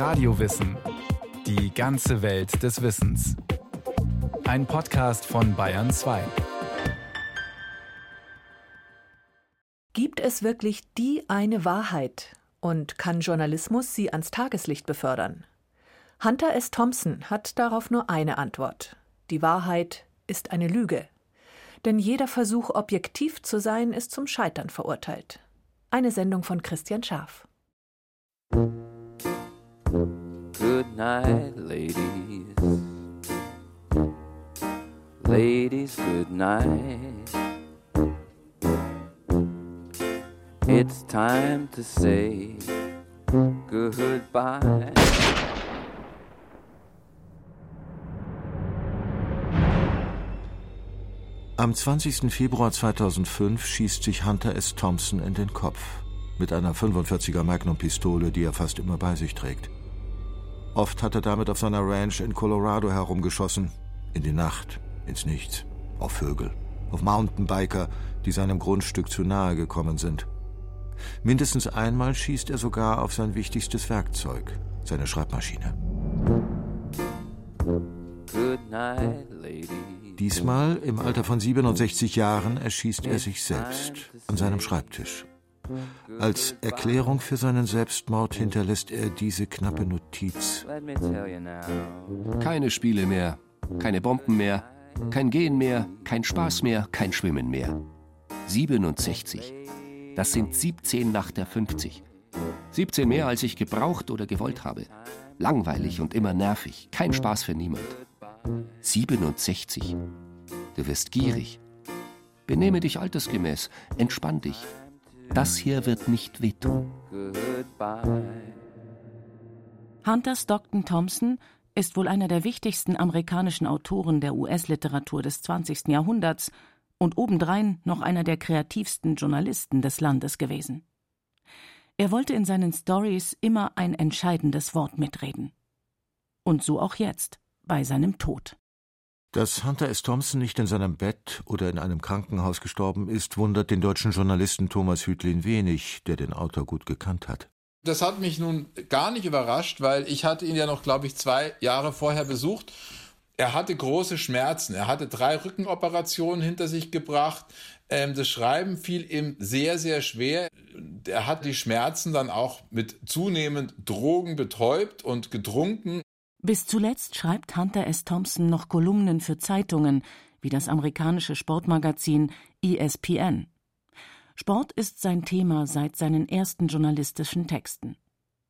Radiowissen. Die ganze Welt des Wissens. Ein Podcast von Bayern 2. Gibt es wirklich die eine Wahrheit? Und kann Journalismus sie ans Tageslicht befördern? Hunter S. Thompson hat darauf nur eine Antwort. Die Wahrheit ist eine Lüge. Denn jeder Versuch, objektiv zu sein, ist zum Scheitern verurteilt. Eine Sendung von Christian Scharf. Good night, ladies. Ladies, good night. It's time to say goodbye. Am 20. Februar 2005 schießt sich Hunter S. Thompson in den Kopf mit einer 45er Magnum-Pistole, die er fast immer bei sich trägt. Oft hat er damit auf seiner Ranch in Colorado herumgeschossen, in die Nacht, ins Nichts, auf Vögel, auf Mountainbiker, die seinem Grundstück zu nahe gekommen sind. Mindestens einmal schießt er sogar auf sein wichtigstes Werkzeug, seine Schreibmaschine. Diesmal, im Alter von 67 Jahren, erschießt er sich selbst an seinem Schreibtisch. Als Erklärung für seinen Selbstmord hinterlässt er diese knappe Notiz. Keine Spiele mehr, keine Bomben mehr, kein Gehen mehr, kein Spaß mehr, kein Schwimmen mehr. 67. Das sind 17 nach der 50. 17 mehr, als ich gebraucht oder gewollt habe. Langweilig und immer nervig, kein Spaß für niemand. 67. Du wirst gierig. Benehme dich altersgemäß, entspann dich. Das hier wird nicht wehtun. Hunter Stockton Thompson ist wohl einer der wichtigsten amerikanischen Autoren der US-Literatur des 20. Jahrhunderts und obendrein noch einer der kreativsten Journalisten des Landes gewesen. Er wollte in seinen Stories immer ein entscheidendes Wort mitreden. Und so auch jetzt, bei seinem Tod. Dass Hunter S. Thompson nicht in seinem Bett oder in einem Krankenhaus gestorben ist, wundert den deutschen Journalisten Thomas Hütlin wenig, der den Autor gut gekannt hat. Das hat mich nun gar nicht überrascht, weil ich hatte ihn ja noch, glaube ich, zwei Jahre vorher besucht. Er hatte große Schmerzen. Er hatte drei Rückenoperationen hinter sich gebracht. Ähm, das Schreiben fiel ihm sehr, sehr schwer. Er hat die Schmerzen dann auch mit zunehmend Drogen betäubt und getrunken. Bis zuletzt schreibt Hunter S. Thompson noch Kolumnen für Zeitungen wie das amerikanische Sportmagazin ESPN. Sport ist sein Thema seit seinen ersten journalistischen Texten.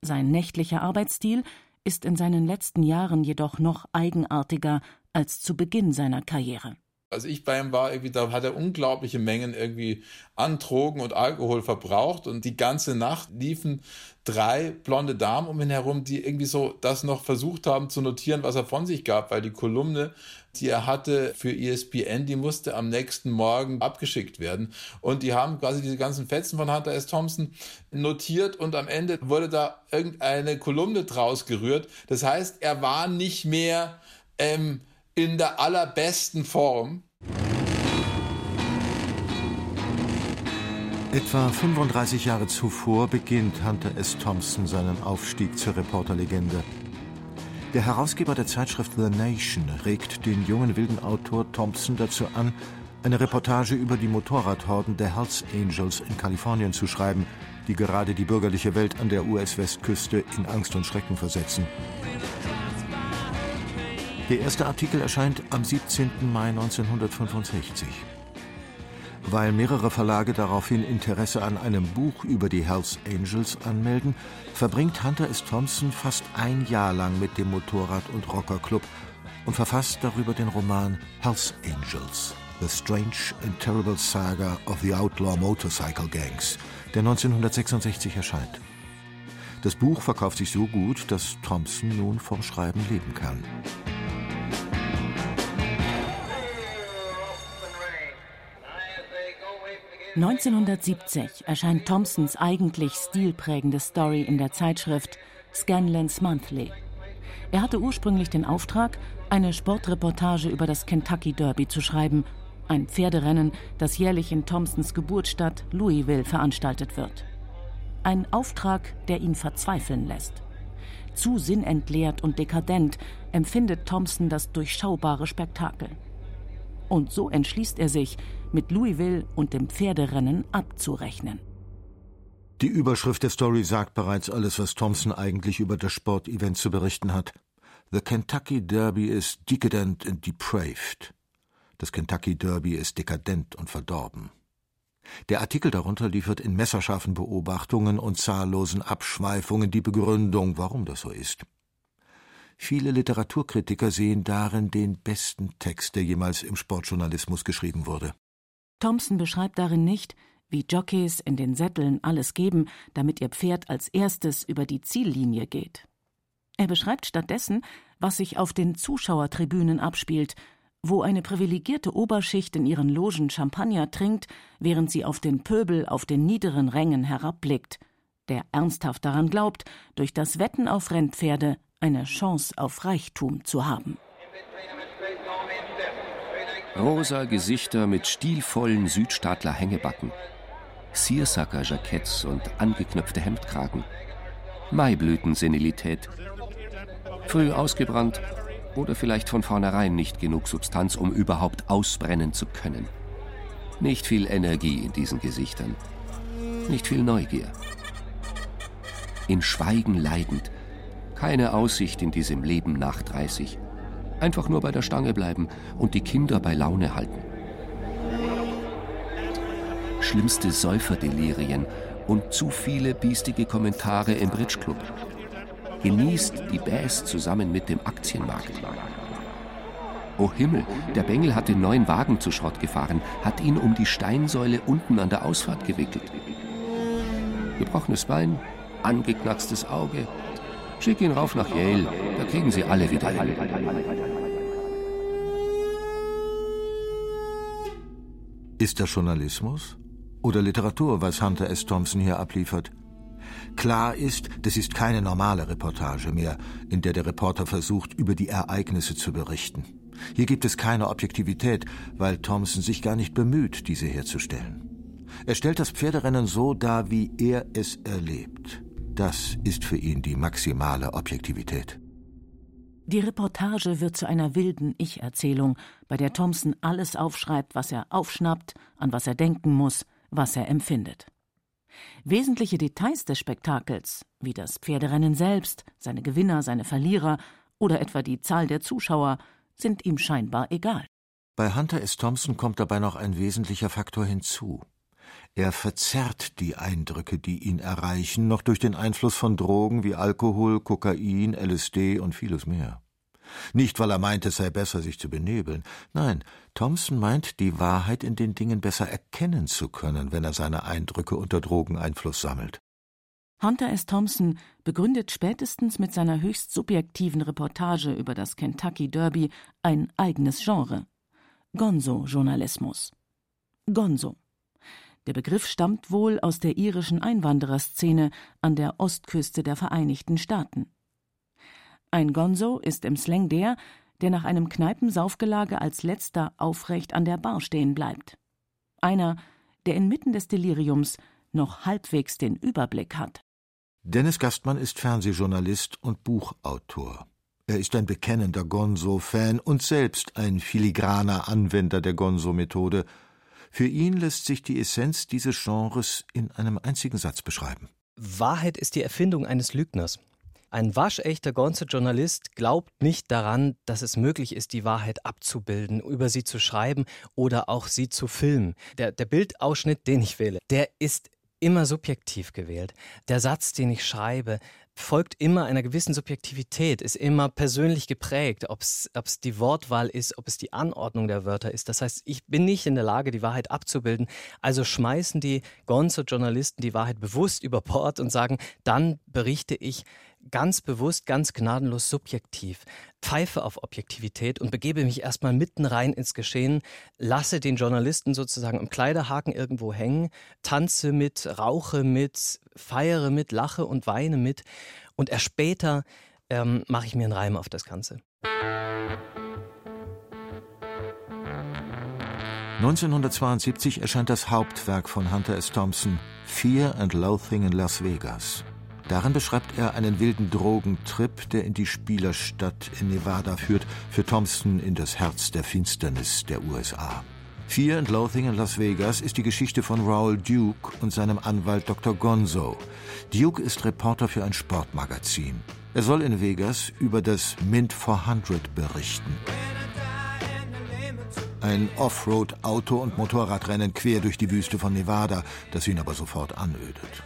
Sein nächtlicher Arbeitsstil ist in seinen letzten Jahren jedoch noch eigenartiger als zu Beginn seiner Karriere. Als ich bei ihm war, irgendwie, da hat er unglaubliche Mengen irgendwie an Drogen und Alkohol verbraucht und die ganze Nacht liefen drei blonde Damen um ihn herum, die irgendwie so das noch versucht haben zu notieren, was er von sich gab, weil die Kolumne, die er hatte für ESPN, die musste am nächsten Morgen abgeschickt werden und die haben quasi diese ganzen Fetzen von Hunter S. Thompson notiert und am Ende wurde da irgendeine Kolumne draus gerührt. Das heißt, er war nicht mehr ähm, in der allerbesten Form. Etwa 35 Jahre zuvor beginnt Hunter S. Thompson seinen Aufstieg zur Reporterlegende. Der Herausgeber der Zeitschrift The Nation regt den jungen wilden Autor Thompson dazu an, eine Reportage über die Motorradhorden der Hells Angels in Kalifornien zu schreiben, die gerade die bürgerliche Welt an der US-Westküste in Angst und Schrecken versetzen. Der erste Artikel erscheint am 17. Mai 1965. Weil mehrere Verlage daraufhin Interesse an einem Buch über die Hells Angels anmelden, verbringt Hunter S. Thompson fast ein Jahr lang mit dem Motorrad- und Rockerclub und verfasst darüber den Roman Hells Angels, The Strange and Terrible Saga of the Outlaw Motorcycle Gangs, der 1966 erscheint. Das Buch verkauft sich so gut, dass Thompson nun vom Schreiben leben kann. 1970 erscheint Thompsons eigentlich stilprägende Story in der Zeitschrift Scanlan's Monthly. Er hatte ursprünglich den Auftrag, eine Sportreportage über das Kentucky Derby zu schreiben, ein Pferderennen, das jährlich in Thompsons Geburtsstadt Louisville veranstaltet wird. Ein Auftrag, der ihn verzweifeln lässt. Zu sinnentleert und dekadent empfindet Thompson das durchschaubare Spektakel. Und so entschließt er sich, mit Louisville und dem Pferderennen abzurechnen. Die Überschrift der Story sagt bereits alles, was Thompson eigentlich über das Sportevent zu berichten hat. The Kentucky Derby is decadent and depraved. Das Kentucky Derby ist dekadent und verdorben. Der Artikel darunter liefert in messerscharfen Beobachtungen und zahllosen Abschweifungen die Begründung, warum das so ist. Viele Literaturkritiker sehen darin den besten Text, der jemals im Sportjournalismus geschrieben wurde. Thompson beschreibt darin nicht, wie Jockeys in den Sätteln alles geben, damit ihr Pferd als erstes über die Ziellinie geht. Er beschreibt stattdessen, was sich auf den Zuschauertribünen abspielt, wo eine privilegierte Oberschicht in ihren Logen Champagner trinkt, während sie auf den Pöbel auf den niederen Rängen herabblickt, der ernsthaft daran glaubt, durch das Wetten auf Rennpferde eine Chance auf Reichtum zu haben. Rosa Gesichter mit stilvollen Südstaatler Hängebacken, Seersucker-Jacketts und angeknöpfte Hemdkragen, Maiblütensenilität, früh ausgebrannt oder vielleicht von vornherein nicht genug Substanz, um überhaupt ausbrennen zu können. Nicht viel Energie in diesen Gesichtern, nicht viel Neugier. In Schweigen leidend, keine Aussicht in diesem Leben nach 30. Einfach nur bei der Stange bleiben und die Kinder bei Laune halten. Schlimmste Säuferdelirien und zu viele biestige Kommentare im Bridge-Club genießt die Bass zusammen mit dem Aktienmarkt. Oh Himmel, der Bengel hat den neuen Wagen zu Schrott gefahren, hat ihn um die Steinsäule unten an der Ausfahrt gewickelt. Gebrochenes Bein, angeknackstes Auge. Schick ihn rauf nach Yale, da kriegen sie alle wieder hin. Ist das Journalismus oder Literatur, was Hunter S. Thompson hier abliefert? Klar ist, das ist keine normale Reportage mehr, in der der Reporter versucht, über die Ereignisse zu berichten. Hier gibt es keine Objektivität, weil Thompson sich gar nicht bemüht, diese herzustellen. Er stellt das Pferderennen so dar, wie er es erlebt. Das ist für ihn die maximale Objektivität. Die Reportage wird zu einer wilden Ich-Erzählung, bei der Thompson alles aufschreibt, was er aufschnappt, an was er denken muss, was er empfindet. Wesentliche Details des Spektakels, wie das Pferderennen selbst, seine Gewinner, seine Verlierer oder etwa die Zahl der Zuschauer, sind ihm scheinbar egal. Bei Hunter S. Thompson kommt dabei noch ein wesentlicher Faktor hinzu. Er verzerrt die Eindrücke, die ihn erreichen, noch durch den Einfluss von Drogen wie Alkohol, Kokain, LSD und vieles mehr. Nicht, weil er meint, es sei besser, sich zu benebeln. Nein, Thompson meint, die Wahrheit in den Dingen besser erkennen zu können, wenn er seine Eindrücke unter Drogeneinfluss sammelt. Hunter S. Thompson begründet spätestens mit seiner höchst subjektiven Reportage über das Kentucky Derby ein eigenes Genre. Gonzo-Journalismus. Gonzo. Der Begriff stammt wohl aus der irischen Einwandererszene an der Ostküste der Vereinigten Staaten. Ein Gonzo ist im Slang der, der nach einem Kneipensaufgelage als letzter aufrecht an der Bar stehen bleibt. Einer, der inmitten des Deliriums noch halbwegs den Überblick hat. Dennis Gastmann ist Fernsehjournalist und Buchautor. Er ist ein bekennender Gonzo-Fan und selbst ein filigraner Anwender der Gonzo-Methode. Für ihn lässt sich die Essenz dieses Genres in einem einzigen Satz beschreiben. Wahrheit ist die Erfindung eines Lügners. Ein waschechter Gonzo-Journalist glaubt nicht daran, dass es möglich ist, die Wahrheit abzubilden, über sie zu schreiben oder auch sie zu filmen. Der, der Bildausschnitt, den ich wähle, der ist immer subjektiv gewählt. Der Satz, den ich schreibe, folgt immer einer gewissen Subjektivität, ist immer persönlich geprägt, ob es die Wortwahl ist, ob es die Anordnung der Wörter ist. Das heißt, ich bin nicht in der Lage, die Wahrheit abzubilden. Also schmeißen die Gonzo-Journalisten die Wahrheit bewusst über Bord und sagen, dann berichte ich ganz bewusst, ganz gnadenlos subjektiv, pfeife auf Objektivität und begebe mich erstmal mitten rein ins Geschehen, lasse den Journalisten sozusagen im Kleiderhaken irgendwo hängen, tanze mit, rauche mit, feiere mit, lache und weine mit und erst später ähm, mache ich mir einen Reim auf das Ganze. 1972 erscheint das Hauptwerk von Hunter S. Thompson, Fear and Loathing in Las Vegas. Darin beschreibt er einen wilden Drogentrip, der in die Spielerstadt in Nevada führt, für Thompson in das Herz der Finsternis der USA. Fear and Loathing in Las Vegas ist die Geschichte von Raoul Duke und seinem Anwalt Dr. Gonzo. Duke ist Reporter für ein Sportmagazin. Er soll in Vegas über das Mint 400 berichten. Ein Offroad-Auto- und Motorradrennen quer durch die Wüste von Nevada, das ihn aber sofort anödet.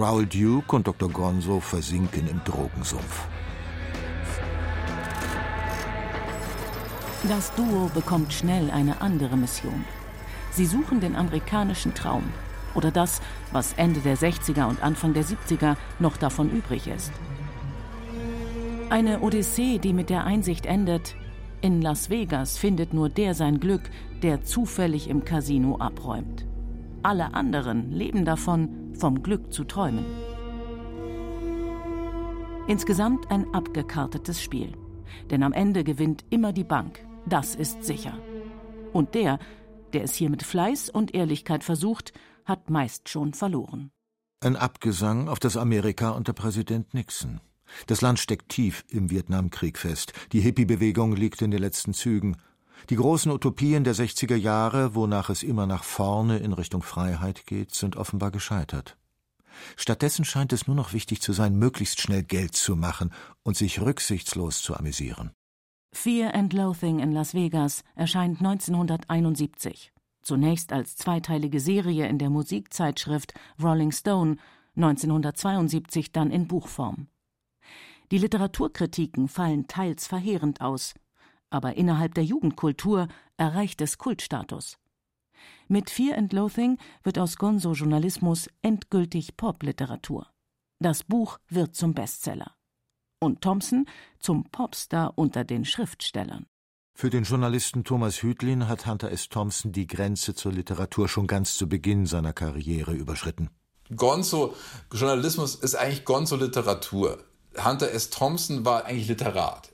Raoul Duke und Dr. Gonzo versinken im Drogensumpf. Das Duo bekommt schnell eine andere Mission. Sie suchen den amerikanischen Traum oder das, was Ende der 60er und Anfang der 70er noch davon übrig ist. Eine Odyssee, die mit der Einsicht endet, in Las Vegas findet nur der sein Glück, der zufällig im Casino abräumt. Alle anderen leben davon, vom Glück zu träumen. Insgesamt ein abgekartetes Spiel. Denn am Ende gewinnt immer die Bank. Das ist sicher. Und der, der es hier mit Fleiß und Ehrlichkeit versucht, hat meist schon verloren. Ein Abgesang auf das Amerika unter Präsident Nixon. Das Land steckt tief im Vietnamkrieg fest. Die Hippie-Bewegung liegt in den letzten Zügen. Die großen Utopien der 60er Jahre, wonach es immer nach vorne in Richtung Freiheit geht, sind offenbar gescheitert. Stattdessen scheint es nur noch wichtig zu sein, möglichst schnell Geld zu machen und sich rücksichtslos zu amüsieren. Fear and Loathing in Las Vegas erscheint 1971. Zunächst als zweiteilige Serie in der Musikzeitschrift Rolling Stone, 1972 dann in Buchform. Die Literaturkritiken fallen teils verheerend aus, aber innerhalb der Jugendkultur erreicht es Kultstatus. Mit Fear and Loathing wird aus Gonzo-Journalismus endgültig Popliteratur. Das Buch wird zum Bestseller. Und Thompson zum Popstar unter den Schriftstellern. Für den Journalisten Thomas Hütlin hat Hunter S. Thompson die Grenze zur Literatur schon ganz zu Beginn seiner Karriere überschritten. Gonzo-Journalismus ist eigentlich Gonzo-Literatur. Hunter S. Thompson war eigentlich Literat.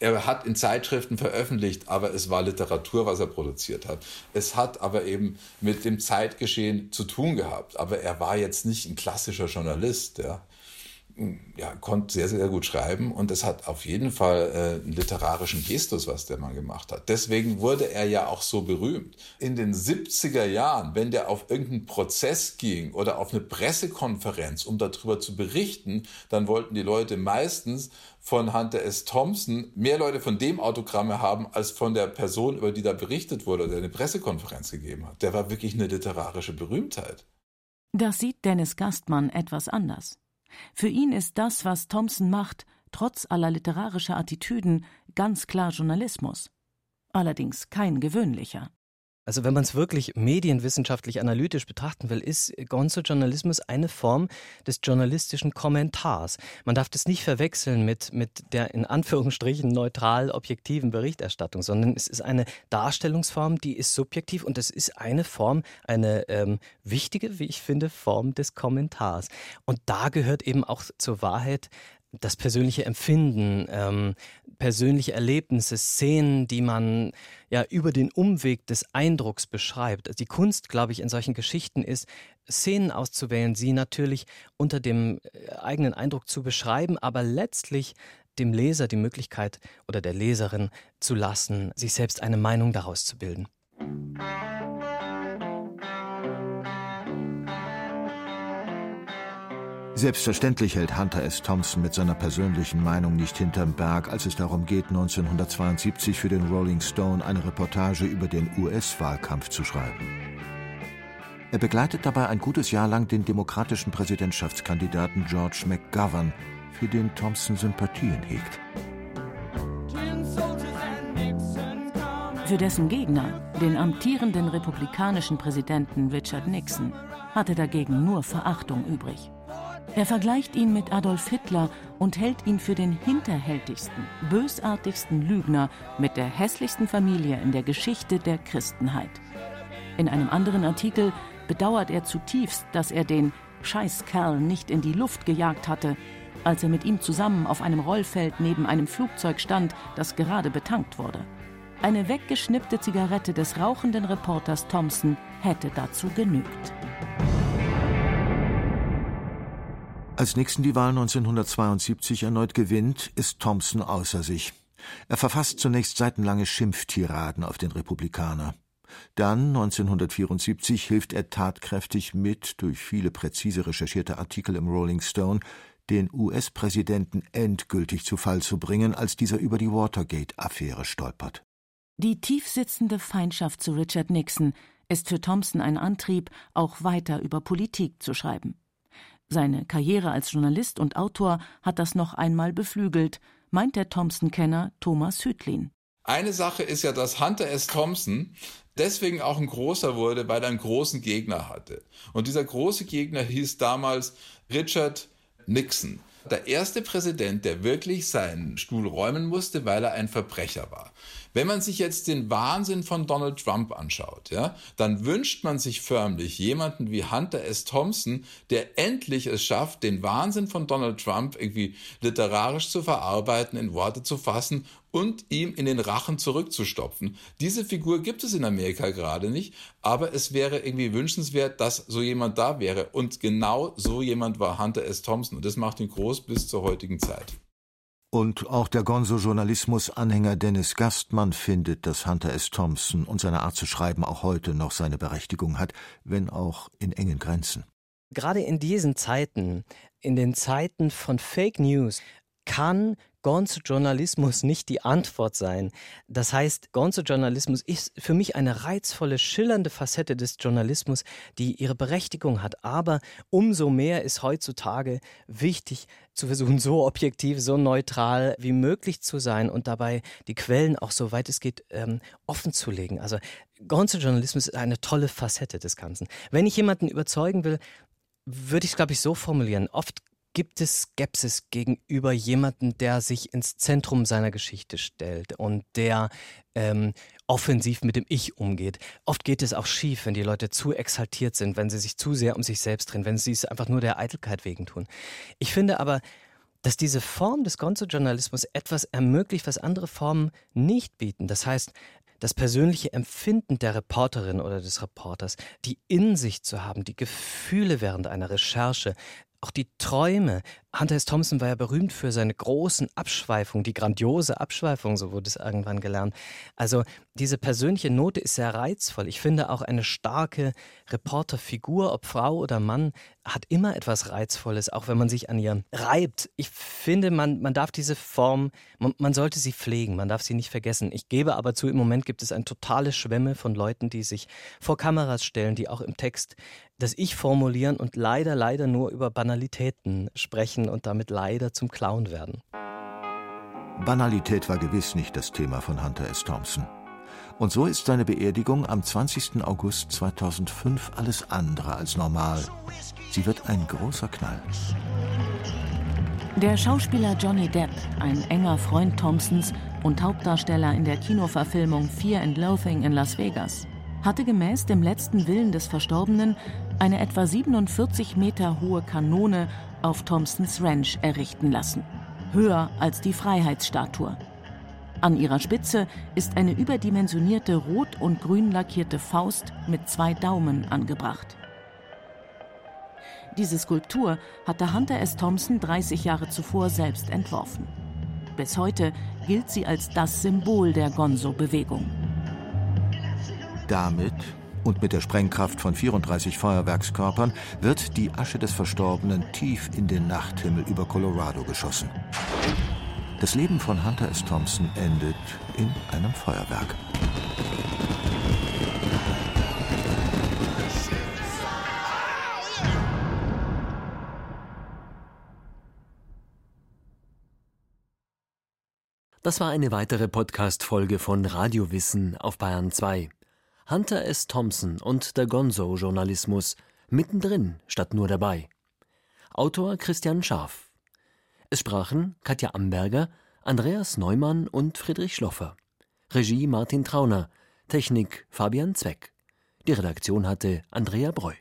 Er hat in Zeitschriften veröffentlicht, aber es war Literatur, was er produziert hat. Es hat aber eben mit dem Zeitgeschehen zu tun gehabt. Aber er war jetzt nicht ein klassischer Journalist. Ja ja, konnte sehr, sehr gut schreiben und es hat auf jeden Fall äh, einen literarischen Gestus, was der Mann gemacht hat. Deswegen wurde er ja auch so berühmt. In den 70er Jahren, wenn der auf irgendeinen Prozess ging oder auf eine Pressekonferenz, um darüber zu berichten, dann wollten die Leute meistens von Hunter S. Thompson mehr Leute von dem Autogramme haben, als von der Person, über die da berichtet wurde oder eine Pressekonferenz gegeben hat. Der war wirklich eine literarische Berühmtheit. Das sieht Dennis Gastmann etwas anders. Für ihn ist das, was Thompson macht, trotz aller literarischer Attitüden, ganz klar Journalismus. Allerdings kein gewöhnlicher. Also wenn man es wirklich medienwissenschaftlich analytisch betrachten will, ist Gonzo-Journalismus eine Form des journalistischen Kommentars. Man darf das nicht verwechseln mit, mit der in Anführungsstrichen neutral objektiven Berichterstattung, sondern es ist eine Darstellungsform, die ist subjektiv und es ist eine Form, eine ähm, wichtige, wie ich finde, Form des Kommentars. Und da gehört eben auch zur Wahrheit das persönliche Empfinden, ähm, persönliche Erlebnisse, Szenen, die man ja über den Umweg des Eindrucks beschreibt. Also die Kunst, glaube ich, in solchen Geschichten ist, Szenen auszuwählen, sie natürlich unter dem äh, eigenen Eindruck zu beschreiben, aber letztlich dem Leser die Möglichkeit oder der Leserin zu lassen, sich selbst eine Meinung daraus zu bilden. Selbstverständlich hält Hunter S. Thompson mit seiner persönlichen Meinung nicht hinterm Berg, als es darum geht, 1972 für den Rolling Stone eine Reportage über den US-Wahlkampf zu schreiben. Er begleitet dabei ein gutes Jahr lang den demokratischen Präsidentschaftskandidaten George McGovern, für den Thompson Sympathien hegt. Für dessen Gegner, den amtierenden republikanischen Präsidenten Richard Nixon, hatte dagegen nur Verachtung übrig. Er vergleicht ihn mit Adolf Hitler und hält ihn für den hinterhältigsten, bösartigsten Lügner mit der hässlichsten Familie in der Geschichte der Christenheit. In einem anderen Artikel bedauert er zutiefst, dass er den Scheißkerl nicht in die Luft gejagt hatte, als er mit ihm zusammen auf einem Rollfeld neben einem Flugzeug stand, das gerade betankt wurde. Eine weggeschnippte Zigarette des rauchenden Reporters Thompson hätte dazu genügt. Als Nixon die Wahl 1972 erneut gewinnt, ist Thompson außer sich. Er verfasst zunächst seitenlange Schimpftiraden auf den Republikaner. Dann 1974 hilft er tatkräftig mit, durch viele präzise recherchierte Artikel im Rolling Stone, den US-Präsidenten endgültig zu Fall zu bringen, als dieser über die Watergate-Affäre stolpert. Die tiefsitzende Feindschaft zu Richard Nixon ist für Thompson ein Antrieb, auch weiter über Politik zu schreiben. Seine Karriere als Journalist und Autor hat das noch einmal beflügelt, meint der Thompson-Kenner Thomas Hütlin. Eine Sache ist ja, dass Hunter S. Thompson deswegen auch ein großer wurde, weil er einen großen Gegner hatte. Und dieser große Gegner hieß damals Richard Nixon. Der erste Präsident, der wirklich seinen Stuhl räumen musste, weil er ein Verbrecher war. Wenn man sich jetzt den Wahnsinn von Donald Trump anschaut, ja, dann wünscht man sich förmlich jemanden wie Hunter S. Thompson, der endlich es schafft, den Wahnsinn von Donald Trump irgendwie literarisch zu verarbeiten, in Worte zu fassen und ihm in den Rachen zurückzustopfen. Diese Figur gibt es in Amerika gerade nicht, aber es wäre irgendwie wünschenswert, dass so jemand da wäre. Und genau so jemand war Hunter S. Thompson. Und das macht ihn groß bis zur heutigen Zeit. Und auch der Gonzo-Journalismus-Anhänger Dennis Gastmann findet, dass Hunter S. Thompson und seine Art zu schreiben auch heute noch seine Berechtigung hat, wenn auch in engen Grenzen. Gerade in diesen Zeiten, in den Zeiten von Fake News, kann Gonzo-Journalismus nicht die Antwort sein. Das heißt, Gonzo-Journalismus ist für mich eine reizvolle, schillernde Facette des Journalismus, die ihre Berechtigung hat. Aber umso mehr ist heutzutage wichtig, zu versuchen, so objektiv, so neutral wie möglich zu sein und dabei die Quellen auch so weit es geht ähm, offen zu legen. Also Gonzo-Journalismus ist eine tolle Facette des Ganzen. Wenn ich jemanden überzeugen will, würde ich es, glaube ich, so formulieren. Oft gibt es Skepsis gegenüber jemandem, der sich ins Zentrum seiner Geschichte stellt und der ähm, offensiv mit dem Ich umgeht. Oft geht es auch schief, wenn die Leute zu exaltiert sind, wenn sie sich zu sehr um sich selbst drehen, wenn sie es einfach nur der Eitelkeit wegen tun. Ich finde aber, dass diese Form des Gonzo-Journalismus etwas ermöglicht, was andere Formen nicht bieten. Das heißt, das persönliche Empfinden der Reporterin oder des Reporters, die Insicht zu haben, die Gefühle während einer Recherche, auch die Träume. Hunter S. Thompson war ja berühmt für seine großen Abschweifungen, die grandiose Abschweifung, so wurde es irgendwann gelernt. Also diese persönliche Note ist sehr reizvoll. Ich finde auch eine starke Reporterfigur, ob Frau oder Mann, hat immer etwas Reizvolles, auch wenn man sich an ihr reibt. Ich finde, man, man darf diese Form, man, man sollte sie pflegen, man darf sie nicht vergessen. Ich gebe aber zu, im Moment gibt es ein totale Schwemme von Leuten, die sich vor Kameras stellen, die auch im Text das Ich formulieren und leider, leider nur über Banalitäten sprechen und damit leider zum Clown werden. Banalität war gewiss nicht das Thema von Hunter S. Thompson. Und so ist seine Beerdigung am 20. August 2005 alles andere als normal. Sie wird ein großer Knall. Der Schauspieler Johnny Depp, ein enger Freund Thompsons und Hauptdarsteller in der Kinoverfilmung Fear and Loathing in Las Vegas, hatte gemäß dem letzten Willen des Verstorbenen eine etwa 47 Meter hohe Kanone auf Thompsons Ranch errichten lassen. Höher als die Freiheitsstatue. An ihrer Spitze ist eine überdimensionierte rot und grün lackierte Faust mit zwei Daumen angebracht. Diese Skulptur hatte Hunter S. Thompson 30 Jahre zuvor selbst entworfen. Bis heute gilt sie als das Symbol der Gonzo-Bewegung. Damit und mit der Sprengkraft von 34 Feuerwerkskörpern wird die Asche des Verstorbenen tief in den Nachthimmel über Colorado geschossen. Das Leben von Hunter S. Thompson endet in einem Feuerwerk. Das war eine weitere Podcast-Folge von Radiowissen auf Bayern 2. Hunter S. Thompson und der Gonzo-Journalismus mittendrin statt nur dabei. Autor Christian Scharf. Es sprachen Katja Amberger, Andreas Neumann und Friedrich Schloffer. Regie Martin Trauner. Technik Fabian Zweck. Die Redaktion hatte Andrea Breu.